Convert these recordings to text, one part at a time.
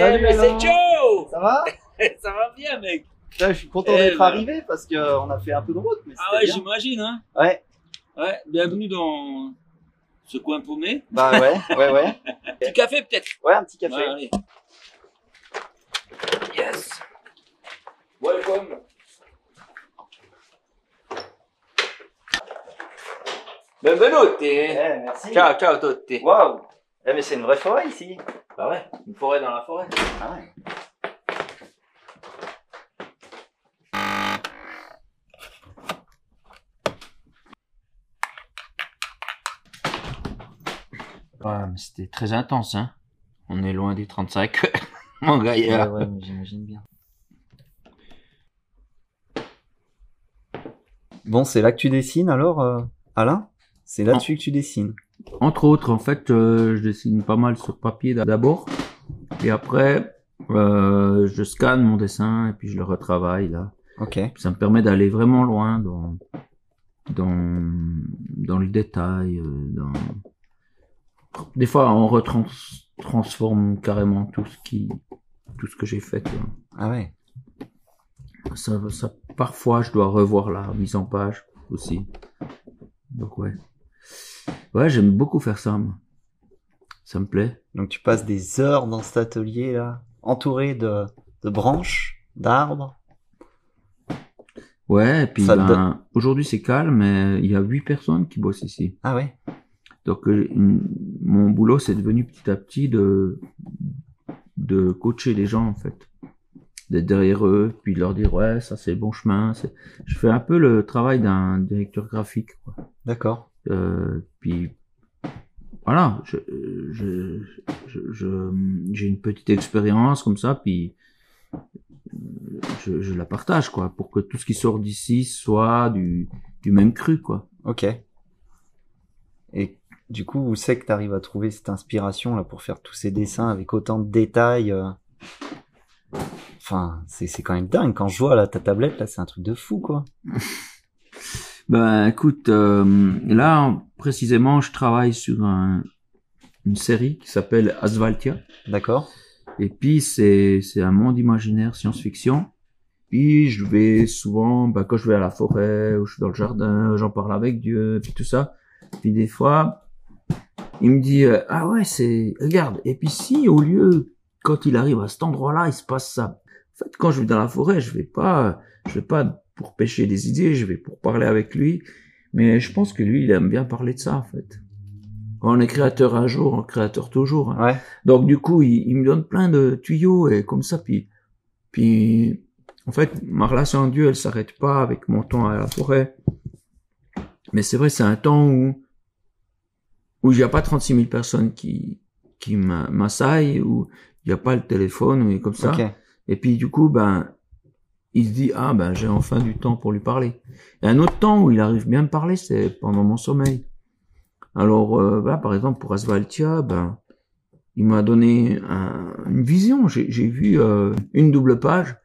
Salut, mais c'est. Joe Ça va Ça va bien, mec Je suis content Eh d'être ben. arrivé parce qu'on a fait un peu de route. Mais Ah ouais, j'imagine, hein Ouais, Ouais, bienvenue dans ce coin paumé. bah ouais, ouais, ouais. Petit café, peut-être Ouais, un petit café. Ouais, allez. Yes Welcome Benvenuti Eh, merci. Ciao, ciao a tutti Waouh. Eh, mais c'est une vraie forêt ici. Bah ouais, une forêt dans la forêt. Ah ouais. Mais c'était très intense, hein. On est loin des 35. Mon gars, il est Ouais, là. ouais, mais j'imagine bien. Bon, c'est là que tu dessines alors, euh, Alain? C'est là-dessus que tu dessines? Entre autres, en fait, euh, je dessine pas mal sur papier d'abord. Et après, euh, je scanne mon dessin et puis je le retravaille là. Ok. Ça me permet d'aller vraiment loin dans, dans, dans le détail. euh, Dans... Des fois, on retransforme carrément tout ce qui, tout ce que j'ai fait. Ah ouais. Ça, ça, parfois, je dois revoir la mise en page aussi. Donc ouais. Ouais, j'aime beaucoup faire ça, moi. Ça me plaît. Donc tu passes des heures dans cet atelier là, entouré de, de branches, d'arbres. Ouais, et puis ben, aujourd'hui c'est calme, mais il y a huit personnes qui bossent ici. Ah ouais? Donc euh, une- mon boulot c'est devenu petit à petit de de coacher les gens en fait, d'être derrière eux, puis de leur dire ouais ça c'est le bon chemin. Je fais un peu le travail d'un directeur graphique. D'accord. Euh, puis voilà, je, je, je, je- j'ai une petite expérience comme ça, puis je, je la partage quoi, pour que tout ce qui sort d'ici soit du, du même cru quoi. Ok. Et du coup, où c'est que tu arrives à trouver cette inspiration là pour faire tous ces dessins avec autant de détails euh? Enfin, c'est c'est quand même dingue. Quand je vois là ta tablette là, c'est un truc de fou quoi. Ben écoute, euh, là précisément, je travaille sur un, une série qui s'appelle Asvaltia. D'accord. Et puis c'est c'est un monde imaginaire science-fiction. Puis je vais souvent, bah, quand je vais à la forêt ou je suis dans le jardin, j'en parle avec Dieu, puis tout ça. Puis des fois, il me dit euh, ah ouais c'est regarde. Et puis si au lieu quand il arrive à cet endroit-là, il se passe ça. En fait, quand je vais dans la forêt, je vais pas, je vais pas pour pêcher des idées, je vais pour parler avec lui. Mais je pense que lui, il aime bien parler de ça en fait. Quand on est créateur un jour, on est créateur toujours. hein. Ouais. Donc du coup, il, il me donne plein de tuyaux et comme ça, puis, puis en fait, ma relation avec Dieu, elle s'arrête pas avec mon temps à la forêt. Mais c'est vrai, c'est un temps où où il n'y a pas 36 000 personnes qui qui m'a- m'assaillent, où il n'y a pas le téléphone, ou comme ça. Et puis du coup, ben, il se dit ah ben j'ai enfin du temps pour lui parler. Et un autre temps où il arrive bien à me parler, c'est pendant mon sommeil. Alors euh, là, par exemple pour Asvaltia, ben il m'a donné un- une vision. J'ai vu euh, une double page.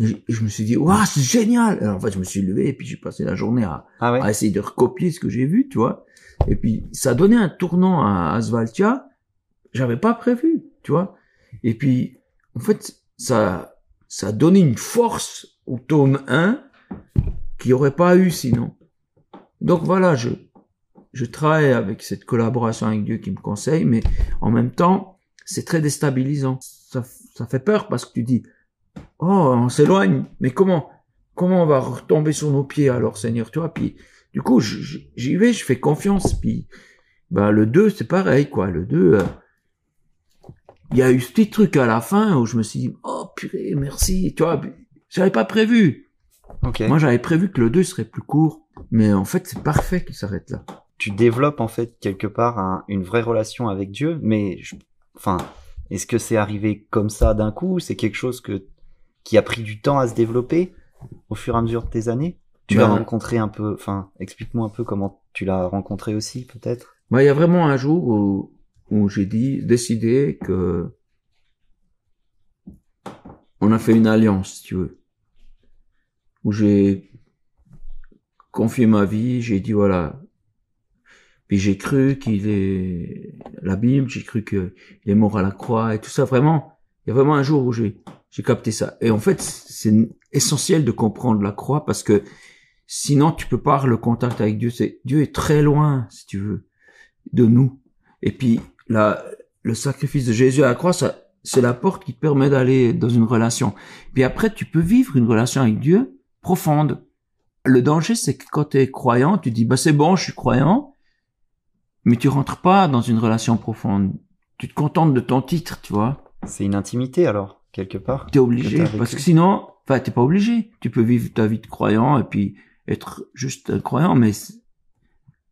Et je me suis dit waouh c'est génial. Alors en fait je me suis levé et puis j'ai passé la journée à, Ah ouais. à essayer de recopier ce que j'ai vu, tu vois. Et puis ça a donné un tournant à Asvaltia, j'avais pas prévu, tu vois. Et puis en fait ça ça a donné une force au tome 1 qu'il n'y aurait pas eu sinon. Donc voilà, je je travaille avec cette collaboration avec Dieu qui me conseille, mais en même temps, c'est très déstabilisant. Ça, ça fait peur parce que tu dis, oh, on s'éloigne, mais comment, comment on va retomber sur nos pieds alors, Seigneur, tu vois, puis, du coup, j'y vais, je fais confiance, puis, bah, le 2, c'est pareil, quoi, le 2, euh, il y a eu ce petit truc à la fin où je me suis dit, oh, purée, merci, tu vois, j'avais pas prévu. Ok. Moi, j'avais prévu que le 2 serait plus court, mais en fait, c'est parfait qu'il s'arrête là. tu développes en fait quelque part un- une vraie relation avec Dieu, mais je- enfin, est-ce que c'est arrivé comme ça d'un coup C'est quelque chose que qui a pris du temps à se développer au fur et à mesure de tes années? Tu l'as Ben- rencontré un peu, enfin, explique-moi un peu comment tu l'as rencontré aussi, peut-être? Bah, il y a vraiment un jour où, où j'ai dit, décidé que on a fait une alliance, si tu veux. Où j'ai confié ma vie, j'ai dit voilà. Puis j'ai cru qu'il est la Bible, j'ai cru qu'il est mort à la croix et tout ça. Vraiment, Il y a vraiment un jour où j'ai j'ai capté ça. Et en fait, c'est essentiel de comprendre la croix parce que sinon tu peux pas avoir le contact avec Dieu. C'est Dieu est très loin, si tu veux, de nous. Et puis la, le sacrifice de Jésus à la croix, ça, c'est la porte qui te permet d'aller dans une relation. Puis après, tu peux vivre une relation avec Dieu profonde. Le danger, c'est que quand tu es croyant, tu dis, bah c'est bon, je suis croyant, mais tu rentres pas dans une relation profonde. Tu te contentes de ton titre, tu vois. C'est une intimité alors, quelque part. T'es obligé, que parce que sinon, enfin, t'es pas obligé. Tu peux vivre ta vie de croyant et puis être juste un croyant, mais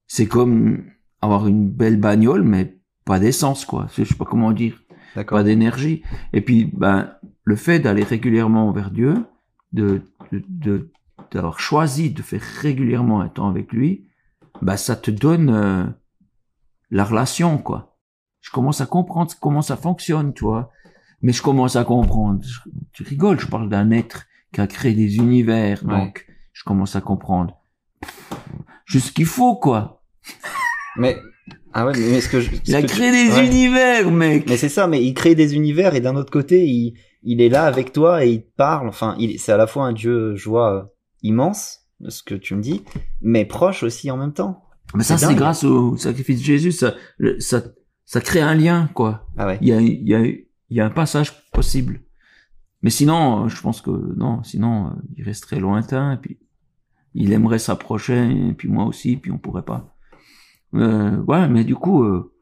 c'est comme avoir une belle bagnole, mais pas d'essence, quoi. Je sais pas comment dire pas d'énergie. Et puis, ben, le fait d'aller régulièrement vers Dieu, de, de, d'avoir choisi de faire régulièrement un temps avec lui, ben, ça te donne euh, la relation, quoi. Je commence à comprendre comment ça fonctionne, tu vois. Mais je commence à comprendre. Je- tu rigoles, je parle d'un être qui a créé des univers, Ouais. donc je commence à comprendre. Juste ce qu'il faut, quoi. Mais ah ouais, mais est-ce que je, Il a ce que créé tu- des ouais. univers, mec. Mais c'est ça, mais il crée des univers et d'un autre côté, il il est là avec toi et il te parle. Enfin, il c'est à la fois un dieu, je vois, euh, immense de ce que tu me dis, mais proche aussi en même temps. Mais ça, C'est grâce au sacrifice de Jésus, ça, le- ça, ça crée un lien, quoi. Ah ouais. Il y a, il y a, il y a un passage possible. Mais sinon, euh, je pense que non, sinon, euh, il resterait lointain, et puis il aimerait s'approcher, et puis moi aussi, puis on pourrait pas. Euh, ouais, mais du coup, euh,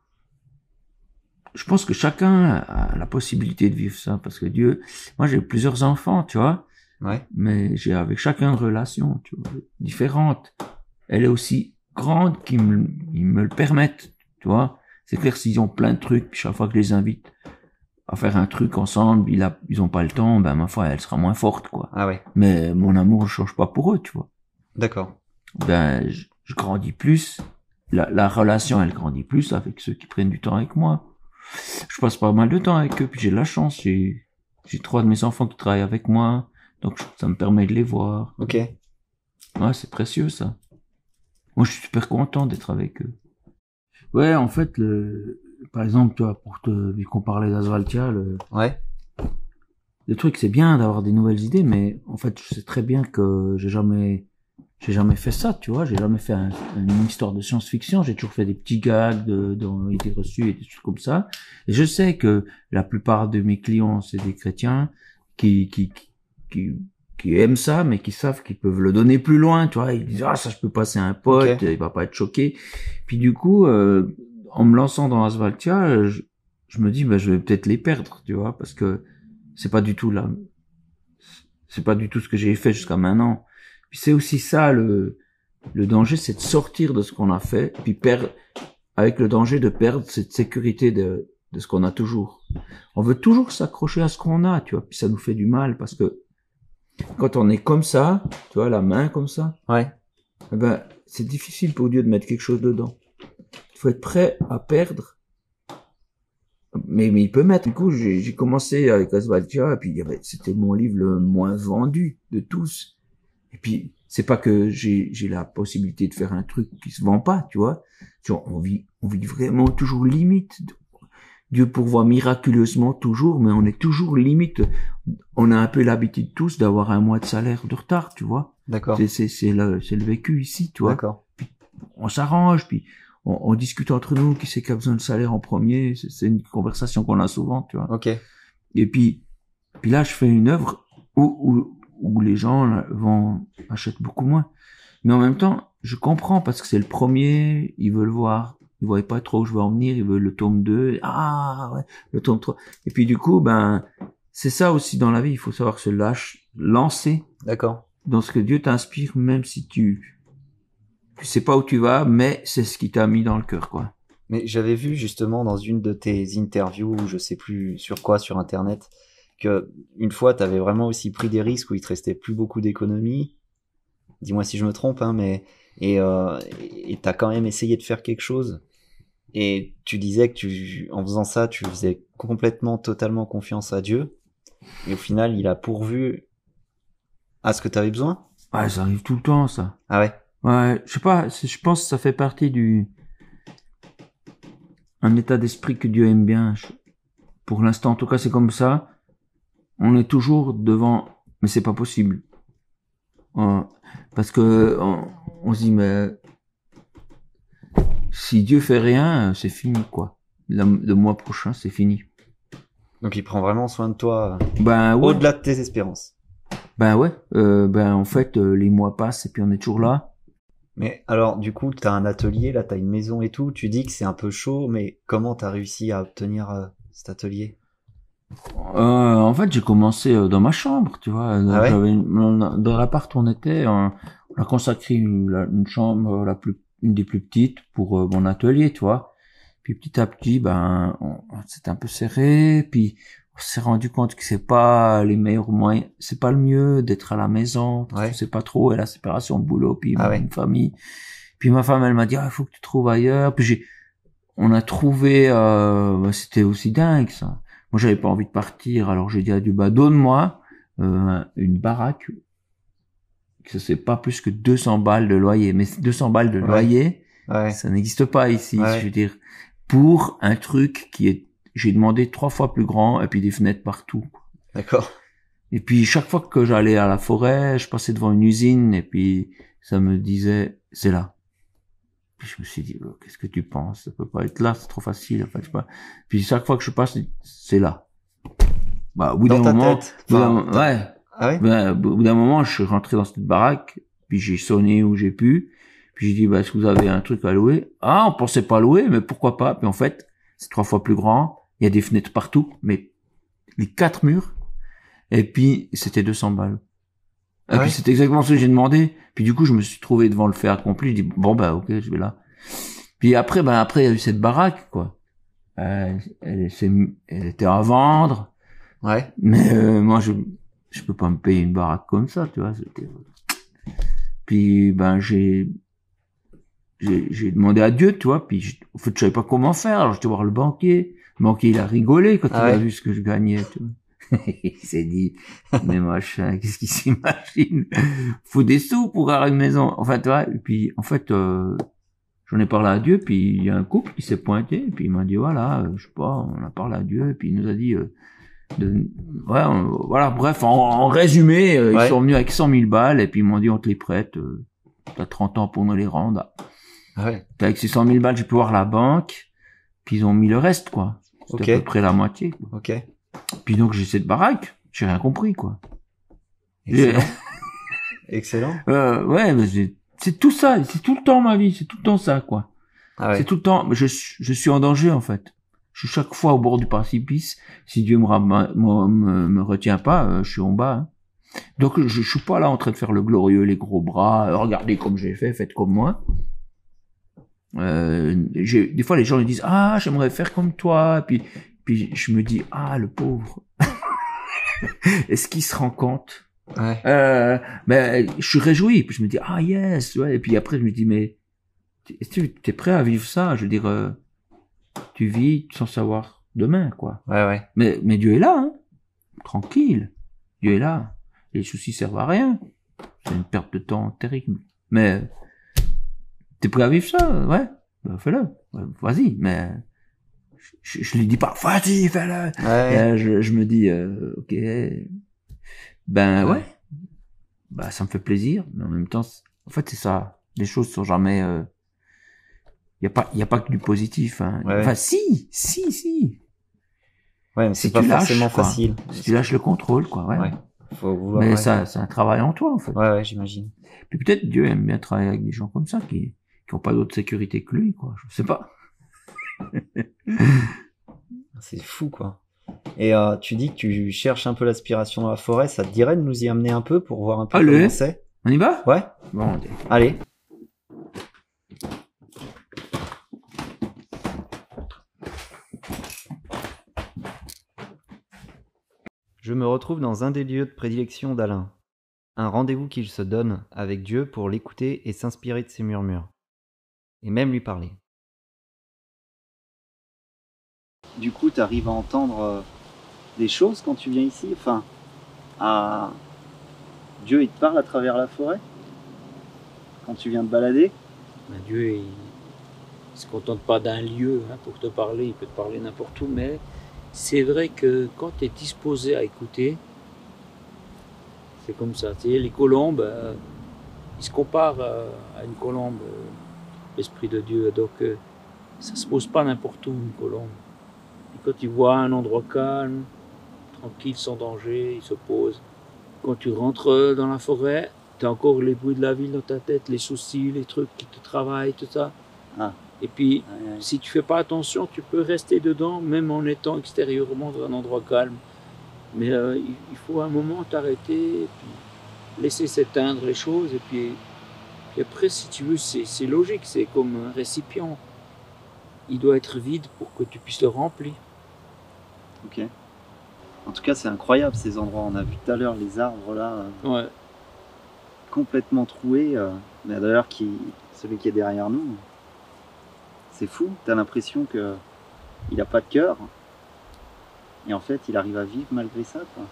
je pense que chacun a la possibilité de vivre ça, parce que Dieu, moi j'ai plusieurs enfants, tu vois, Ouais. mais j'ai avec chacun une relation tu vois, différente. Elle est aussi grande qu'ils me, ils me le permettent, tu vois. C'est clair s'ils ont plein de trucs, puis chaque fois que je les invite à faire un truc ensemble, ils, a, ils ont pas le temps, ben ma foi, elle sera moins forte, quoi. Ah ouais. Mais mon amour ne change pas pour eux, tu vois. D'accord. Ben, je, je grandis plus, la, la relation, elle grandit plus avec ceux qui prennent du temps avec moi. Je passe pas mal de temps avec eux, puis j'ai de la chance, j'ai, j'ai trois de mes enfants qui travaillent avec moi, donc ça me permet de les voir. Ok. Ouais, c'est précieux ça. Moi, je suis super content d'être avec eux. Ouais, en fait, le, par exemple, toi, pour te, vu qu'on parlait d'Asvaltia, le, Ouais. le truc, c'est bien d'avoir des nouvelles idées, mais en fait, je sais très bien que j'ai jamais, j'ai jamais fait ça, tu vois. J'ai jamais fait un- une histoire de science-fiction. J'ai toujours fait des petits gags de, dans idées reçues et des trucs comme ça. Et je sais que la plupart de mes clients, c'est des chrétiens qui, qui, qui, qui, aiment ça, mais qui savent qu'ils peuvent le donner plus loin, tu vois. Ils disent, ah, ça, je peux passer à un pote, Ok. il va pas être choqué. Puis du coup, euh, en me lançant dans Asvaltia, je, je me dis, bah, je vais peut-être les perdre, tu vois, parce que c'est pas du tout là, c'est pas du tout ce que j'ai fait jusqu'à maintenant. Puis c'est aussi ça le, le danger, c'est de sortir de ce qu'on a fait, puis perdre, avec le danger de perdre cette sécurité de, de ce qu'on a toujours. On veut toujours s'accrocher à ce qu'on a, tu vois, puis ça nous fait du mal parce que quand on est comme ça, tu vois, la main comme ça, Ouais. eh ben, c'est difficile pour Dieu de mettre quelque chose dedans. Il faut être prêt à perdre. Mais, mais il peut mettre. Du coup, j'ai commencé avec Asvaltia, et puis c'était mon livre le moins vendu de tous. Et puis, c'est pas que j'ai j'ai la possibilité de faire un truc qui se vend pas, tu vois. Tu vois, on vit, on vit vraiment toujours limite. Dieu pourvoit miraculeusement toujours, mais on est toujours limite. On a un peu l'habitude tous d'avoir un mois de salaire de retard, tu vois. D'accord. C'est, c'est, c'est le, c'est le vécu ici, tu vois. D'accord. On s'arrange, puis on, on discute entre nous qui c'est qui a besoin de salaire en premier. C'est, c'est une conversation qu'on a souvent, tu vois. Ok. Et puis, puis là, je fais une œuvre où, où, où les gens vont achètent beaucoup moins. Mais en même temps, je comprends parce que c'est le premier, ils veulent voir. Ils voient pas trop où je veux en venir, ils veulent le tome 2. Ah, ouais, le tome 3. Et puis du coup, ben, c'est ça aussi dans la vie, il faut savoir se lâcher, lancer D'accord. dans ce que Dieu t'inspire, même si tu, tu sais pas où tu vas, mais c'est ce qui t'a mis dans le cœur, quoi. Mais j'avais vu justement dans une de tes interviews, je sais plus sur quoi, sur internet, que une fois t'avais vraiment aussi pris des risques où il te restait plus beaucoup d'économies. Dis-moi si je me trompe, hein, mais et euh, t'as quand même essayé de faire quelque chose. Et tu disais que tu, en faisant ça, tu faisais complètement, totalement confiance à Dieu. Et au final, il a pourvu à ce que t'avais besoin. Ouais, ça arrive tout le temps, ça. Ah ouais? Ouais, je sais pas, je pense que ça fait partie du, un état d'esprit que Dieu aime bien. Je- Pour l'instant, en tout cas, c'est comme ça. On est toujours devant, mais c'est pas possible. Euh, parce que on, on se dit, mais si Dieu fait rien, c'est fini, quoi. Le, le mois prochain, c'est fini. Donc il prend vraiment soin de toi Ben ouais. au-delà de tes espérances. Ben ouais. Euh, ben en fait, euh, les mois passent et puis on est toujours là. Mais alors, du coup, t'as un atelier, là, t'as une maison et tout. Tu dis que c'est un peu chaud, mais comment t'as réussi à obtenir euh, cet atelier? Euh, en fait, j'ai commencé euh, dans ma chambre, tu vois. Ah ouais une- dans l'appart où on était, on, on a consacré une, chambre, la plus, une des plus petites, pour euh, mon atelier, tu vois. Puis petit à petit, ben, s'était un peu serré. Puis on s'est rendu compte que c'est pas les meilleurs moyens, c'est pas le mieux d'être à la maison. Parce Ouais. que c'est pas trop et la séparation boulot, puis Ah ouais. une famille. Puis ma femme, elle m'a dit, ah, il faut que tu trouves ailleurs. Puis j'ai, on a trouvé, euh, bah, c'était aussi dingue ça. Moi, j'avais pas envie de partir, alors j'ai dit à Dieu, bah, donne-moi euh, une baraque. Que c'est pas plus que 200 balles de loyer. Mais 200 balles de Ouais. loyer, Ouais. ça n'existe pas ici. Ouais. Je veux dire, pour un truc qui est, j'ai demandé trois fois plus grand et puis des fenêtres partout. D'accord. Et puis chaque fois que j'allais à la forêt, je passais devant une usine et puis ça me disait c'est là. Puis je me suis dit oh, qu'est-ce que tu penses? Ça peut pas être là, c'est trop facile. Je sais pas. Puis chaque fois que je passe, c'est là. Bah au bout d'un moment, tête. bout ouais. Ah Ben, au bout d'un moment, je suis rentré dans cette baraque, puis j'ai sonné où j'ai pu, puis j'ai dit, bah, est-ce que vous avez un truc à louer? Ah, on pensait pas louer, mais pourquoi pas? Puis en fait, c'est trois fois plus grand, il y a des fenêtres partout, mais les quatre murs, et puis c'était 200 balles. Et Ah ouais puis c'est exactement ce que j'ai demandé. Puis du coup, je me suis trouvé devant le fait accompli. Je dis bon bah ok, je vais là. Puis après, ben après il y a eu cette baraque quoi. Euh, elle, était à vendre. Ouais. Mais euh, moi, je je peux pas me payer une baraque comme ça, tu vois. c'était- Puis ben j'ai j'ai demandé à Dieu, tu vois. Puis je, en fait, je savais pas comment faire. Alors j'étais voir le banquier. Le banquier, il a rigolé quand Ah il a vu ce que je gagnais. Tu vois. il s'est dit, mais machin, qu'est-ce qu'il s'imagine Faut des sous pour avoir une maison. Enfin, tu vois. Et puis en fait. Euh, J'en ai parlé à Dieu, puis il y a un couple qui s'est pointé, et puis il m'a dit voilà, euh, je sais pas, on a parlé à Dieu, et puis il nous a dit euh, de, ouais, on- voilà, bref, en, en résumé, euh, Ouais. ils sont venus avec 100 000 balles, et puis ils m'ont dit on te les prête, euh, t'as 30 ans pour nous les rendre. Ah ouais. Avec ces 100 000 balles, j'ai pu voir la banque, puis ils ont mis le reste, quoi. C'était à peu près la moitié. quoi. Ok. Puis donc j'ai cette baraque, j'ai rien compris, quoi. Excellent. Excellent. Euh, ouais, c'est tout ça, c'est tout le temps ma vie, c'est tout le temps ça, quoi. Ah ouais. C'est tout le temps, je, suis- je suis en danger en fait. Je suis chaque fois au bord du précipice. Si Dieu me, me, me, me retient pas, euh, je suis en bas. hein. Donc je, je suis pas là en train de faire le glorieux, les gros bras. euh, regardez comme j'ai fait, faites comme moi. Euh, des fois les gens ils disent ah j'aimerais faire comme toi. Puis puis je me dis ah le pauvre. Est-ce qu'il se rend compte? Ouais. euh, ben, je suis réjoui, puis je me dis, ah yes, ouais. et puis après je me dis, mais tu es prêt à vivre ça? Je veux dire, euh, tu vis sans savoir demain, quoi. Ouais, ouais. Mais, mais Dieu est là, hein. tranquille, Dieu est là. Les soucis servent à rien, c'est une perte de temps terrible. Mais t'es prêt à vivre ça, ouais, ben, fais-le, vas-y, mais je, je lui dis pas, vas-y, fais-le. Ouais. Là, je, je me dis, euh, ok, ben ouais. Ouais. bah ça me fait plaisir, mais en même temps, c'est- en fait c'est ça. Les choses sont jamais, il y a pas, y a pas que du positif. Hein. Ouais. Enfin si, si, si. Ouais, mais c'est Si pas tu lâches, forcément quoi. facile. Si tu lâches le contrôle, quoi. Ouais. Ouais. Faut vouloir. Mais ça, c'est un travail en toi en fait. Ouais, ouais, j'imagine. Puis peut-être Dieu aime bien travailler avec des gens comme ça qui, qui ont pas d'autre sécurité que lui, quoi. Je sais pas. C'est fou, quoi. Et euh, tu dis que tu cherches un peu l'aspiration dans la forêt. Ça te dirait de nous y amener un peu pour voir un peu Allez. comment c'est? On y va? Ouais. Bon. Allez. Je me retrouve dans un des lieux de prédilection d'Alain. Un rendez-vous qu'il se donne avec Dieu pour l'écouter et s'inspirer de ses murmures. Et même lui parler. Du coup, tu arrives à entendre euh, des choses quand tu viens ici? Enfin. Dieu, il te parle à travers la forêt? Quand tu viens te balader? Ben, Dieu, il ne se contente pas d'un lieu hein, pour te parler, il peut te parler n'importe où, mais c'est vrai que quand tu es disposé à écouter, C'est comme ça. Tu sais, les colombes, euh, ils se comparent euh, à une colombe, l'Esprit de Dieu. Donc, ça se pose pas n'importe où, une colombe. Et quand ils voient un endroit calme, tranquille, sans danger, ils se posent. Quand tu rentres dans la forêt, tu as encore les bruits de la ville dans ta tête, les soucis, les trucs qui te travaillent, tout ça. Ah. Et puis, si tu fais pas attention, tu peux rester dedans, même en étant extérieurement dans un endroit calme. Mais euh, il il faut un moment t'arrêter, et puis laisser s'éteindre les choses, et puis, puis après, si tu veux, c'est logique, c'est comme un récipient. Il doit être vide pour que tu puisses le remplir. Ok. En tout cas, c'est incroyable ces endroits. On a vu tout à l'heure les arbres là, euh, Ouais. complètement troués. euh, mais d'ailleurs, qui, celui qui est derrière nous, c'est fou. T'as l'impression que il a pas de cœur. Et en fait, il arrive à vivre malgré ça. Quoi.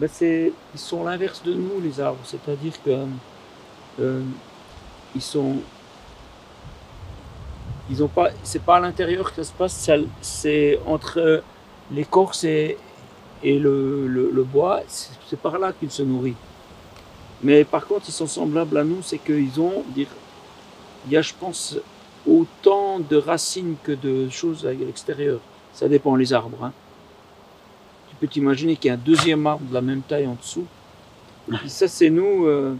Ben, c'est, ils sont l'inverse de nous, les arbres. C'est-à-dire que euh, ils sont, ils ont pas, c'est pas à l'intérieur que ça se passe. c'est entre l'écorce et, et le, le- le bois. C'est, c'est par là qu'ils se nourrissent. Mais par contre, ils sont semblables à nous, c'est qu'ils ont, dire, il y a, je pense, autant de racines que de choses à l'extérieur. Ça dépend les arbres. hein. Tu peux t'imaginer qu'il y a un deuxième arbre de la même taille en dessous. Et puis ça, c'est nous, euh,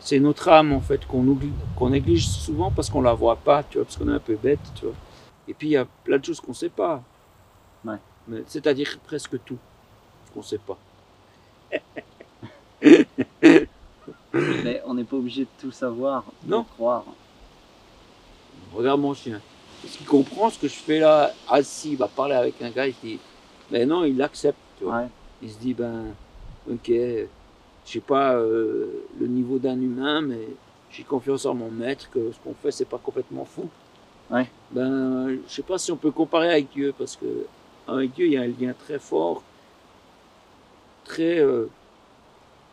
c'est notre âme en fait qu'on oublie, qu'on néglige souvent parce qu'on la voit pas, tu vois, parce qu'on est un peu bête, tu vois. Et puis il y a plein de choses qu'on sait pas. Ouais. Mais c'est-à-dire presque tout qu'on sait pas. Mais on n'est pas obligé de tout savoir, de Non. croire. Regarde mon chien. Est-ce qu'il comprend ce que je fais là Assis, il va parler avec un gars, il se dit, mais non, il accepte, tu vois. Ouais. Il se dit, ben, ok, je sais pas euh, le niveau d'un humain, mais j'ai confiance en mon maître que ce qu'on fait, c'est pas complètement fou. Ouais. Ben, je sais pas si on peut comparer avec Dieu, parce que avec Dieu, il y a un lien très fort, très, euh,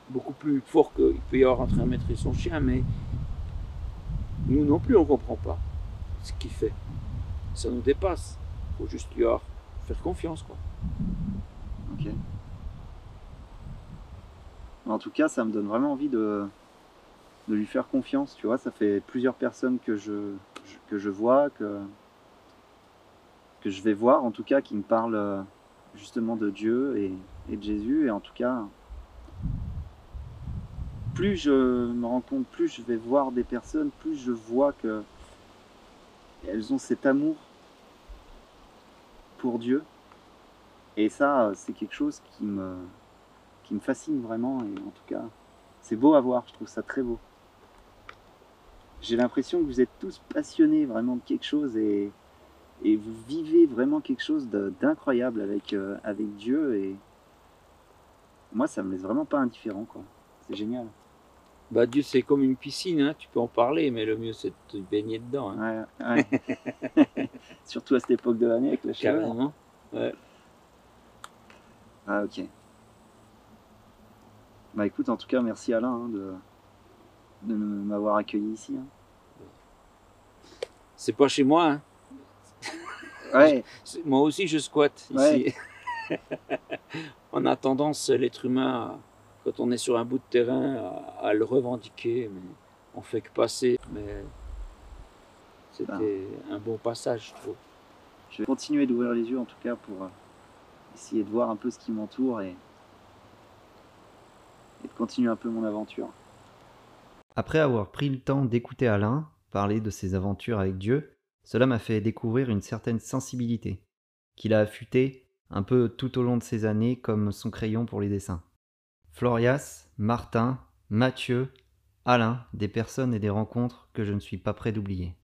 beaucoup plus fort qu'il peut y avoir entre un maître et son chien, mais nous non plus, on comprend pas ce qu'il fait. Ça nous dépasse. faut juste lui avoir- faire confiance, quoi. Ok. En tout cas, ça me donne vraiment envie de, lui faire confiance, tu vois. Ça fait plusieurs personnes que je, vois, que, je vais voir, en tout cas, qui me parlent euh, justement de Dieu et, et de Jésus. Et en tout cas, plus je me rends compte, plus je vais voir des personnes, plus je vois que elles ont cet amour pour Dieu. Et ça, c'est quelque chose qui me, qui me fascine vraiment. Et en tout cas, c'est beau à voir. Je trouve ça très beau. J'ai l'impression que vous êtes tous passionnés vraiment de quelque chose et, et vous vivez vraiment quelque chose d'incroyable avec, euh, avec Dieu. Et moi, ça me laisse vraiment pas indifférent. quoi. C'est génial. Bah, Dieu, c'est comme une piscine, hein, tu peux en parler, mais le mieux, c'est de te baigner dedans. hein. Ouais, ouais. Surtout à cette époque de l'année avec la chaleur. Carrément. Ah ok. Bah écoute, en tout cas, merci Alain hein, de, de m'avoir accueilli ici. hein. C'est pas chez moi. hein. Ouais, Moi aussi, je squatte Ouais. ici. on a tendance, l'être humain, quand on est sur un bout de terrain, à, à le revendiquer, mais on fait que passer. Mais c'était un bon passage, je trouve. je vais continuer d'ouvrir les yeux en tout cas pour euh, essayer de voir un peu ce qui m'entoure et, de continuer un peu mon aventure. Après avoir pris le temps d'écouter Alain parler de ses aventures avec Dieu, cela m'a fait découvrir une certaine sensibilité, qu'il a affûtée un peu tout au long de ses années comme son crayon pour les dessins. Florias, Martin, Mathieu, Alain, des personnes et des rencontres que je ne suis pas prêt d'oublier.